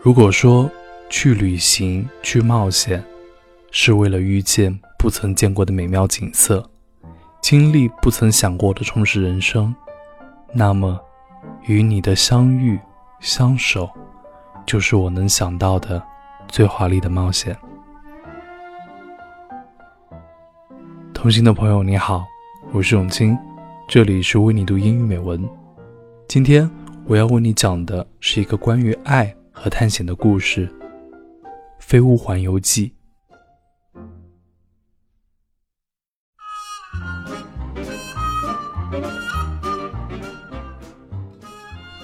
如果说去旅行、去冒险，是为了遇见不曾见过的美妙景色，经历不曾想过的充实人生，那么，与你的相遇、相守，就是我能想到的最华丽的冒险。同行的朋友，你好，我是永清，这里是为你读英语美文。今天我要为你讲的是一个关于爱。和探险的故事，《飞屋环游记》。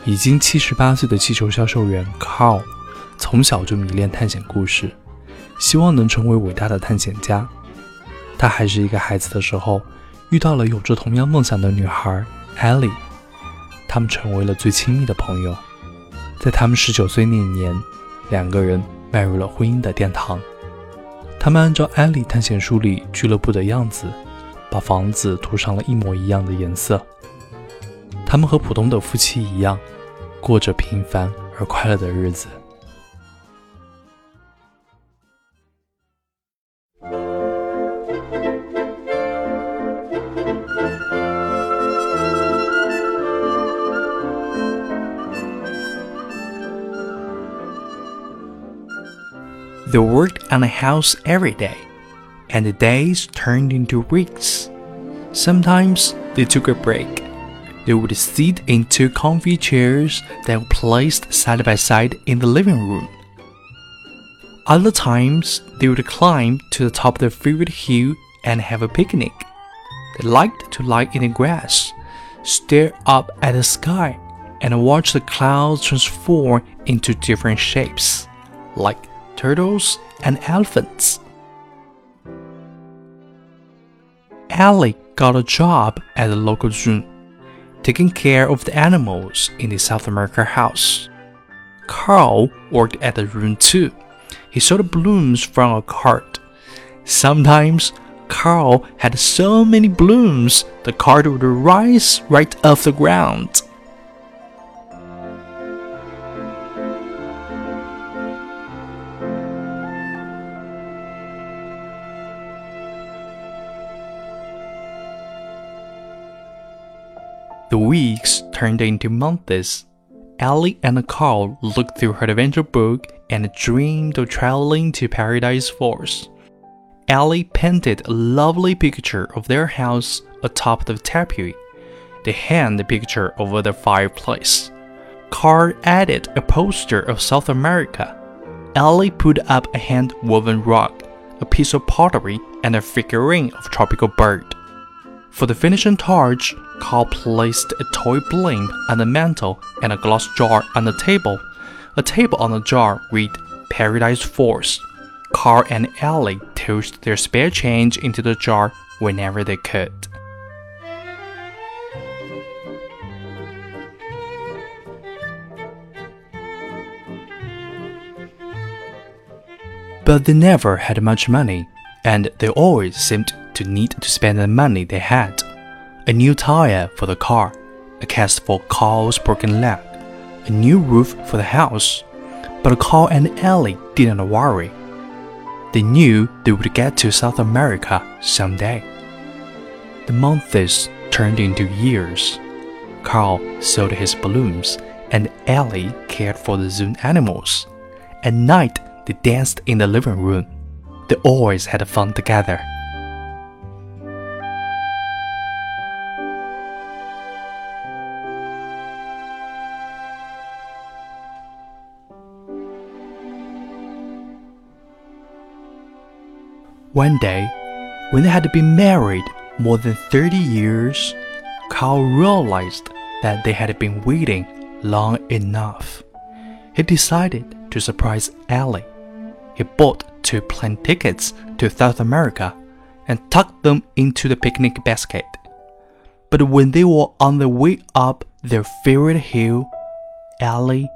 已经七十八岁的气球销售员 Carl，从小就迷恋探险故事，希望能成为伟大的探险家。他还是一个孩子的时候，遇到了有着同样梦想的女孩 Ellie，他们成为了最亲密的朋友。在他们十九岁那年，两个人迈入了婚姻的殿堂。他们按照艾莉探险书里俱乐部的样子，把房子涂上了一模一样的颜色。他们和普通的夫妻一样，过着平凡而快乐的日子。They worked on the house every day, and the days turned into weeks. Sometimes they took a break. They would sit in two comfy chairs that were placed side by side in the living room. Other times, they would climb to the top of their favorite hill and have a picnic. They liked to lie in the grass, stare up at the sky, and watch the clouds transform into different shapes, like turtles, and elephants. Ellie got a job at the local zoo, taking care of the animals in the South America house. Carl worked at the room too. He sold blooms from a cart. Sometimes Carl had so many blooms the cart would rise right off the ground. The weeks turned into months. Ellie and Carl looked through her adventure book and dreamed of traveling to Paradise Falls. Ellie painted a lovely picture of their house atop the tapestry. They hung the picture over the fireplace. Carl added a poster of South America. Ellie put up a hand-woven rug, a piece of pottery, and a figurine of tropical bird. For the finishing touch, Carl placed a toy blimp on the mantel and a glass jar on the table. A table on the jar read Paradise Falls. Carl and Ellie tossed their spare change into the jar whenever they could. But they never had much money, and they always seemed to need to spend the money they had. A new tire for the car, a cast for Carl's broken leg, a new roof for the house. But Carl and Ellie didn't worry. They knew they would get to South America someday. The months turned into years. Carl sold his balloons, and Ellie cared for the zoo animals. At night, they danced in the living room. They always had fun together. One day, when they had been married more than 30 years, Carl realized that they had been waiting long enough. He decided to surprise Ellie. He bought two plane tickets to South America and tucked them into the picnic basket. But when they were on the way up their favorite hill, Ellie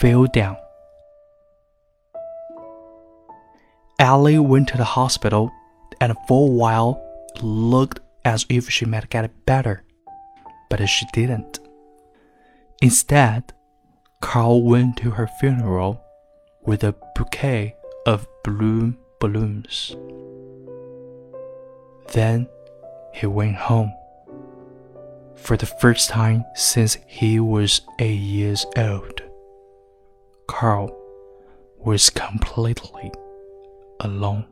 fell down. Ellie went to the hospital and for a while looked as if she might get better, but she didn't. Instead, Carl went to her funeral with a bouquet of blue balloons. Then he went home. For the first time since he was eight years old, Carl was completely alone.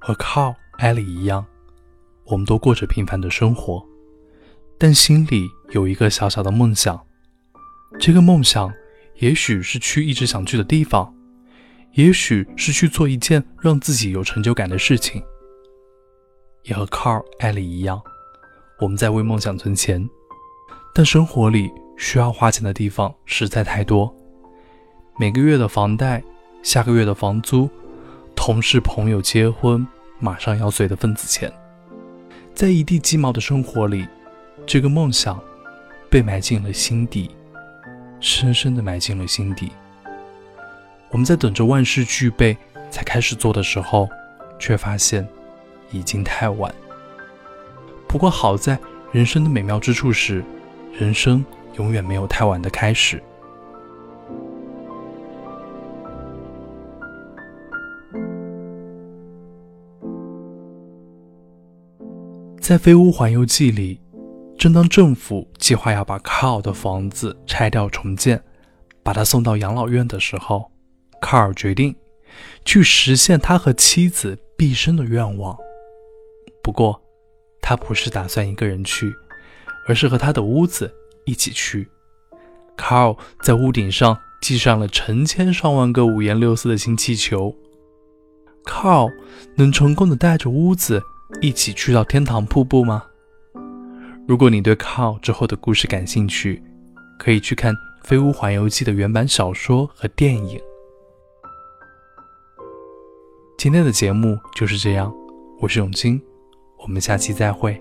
和靠艾莉一样，我们都过着平凡的生活，但心里有一个小小的梦想。这个梦想，也许是去一直想去的地方，也许是去做一件让自己有成就感的事情。也和靠艾莉一样，我们在为梦想存钱，但生活里需要花钱的地方实在太多，每个月的房贷，下个月的房租，同事朋友结婚。马上要随的份子钱，在一地鸡毛的生活里，这个梦想被埋进了心底，深深的埋进了心底。我们在等着万事俱备才开始做的时候，却发现已经太晚。不过好在人生的美妙之处是，人生永远没有太晚的开始。在《飞屋环游记》里，正当政府计划要把卡尔的房子拆掉重建，把他送到养老院的时候，卡尔决定去实现他和妻子毕生的愿望。不过，他不是打算一个人去，而是和他的屋子一起去。卡尔在屋顶上系上了成千上万个五颜六色的氢气球。卡尔能成功的带着屋子。一起去到天堂瀑布吗？如果你对靠之后的故事感兴趣，可以去看《飞屋环游记》的原版小说和电影。今天的节目就是这样，我是永清，我们下期再会。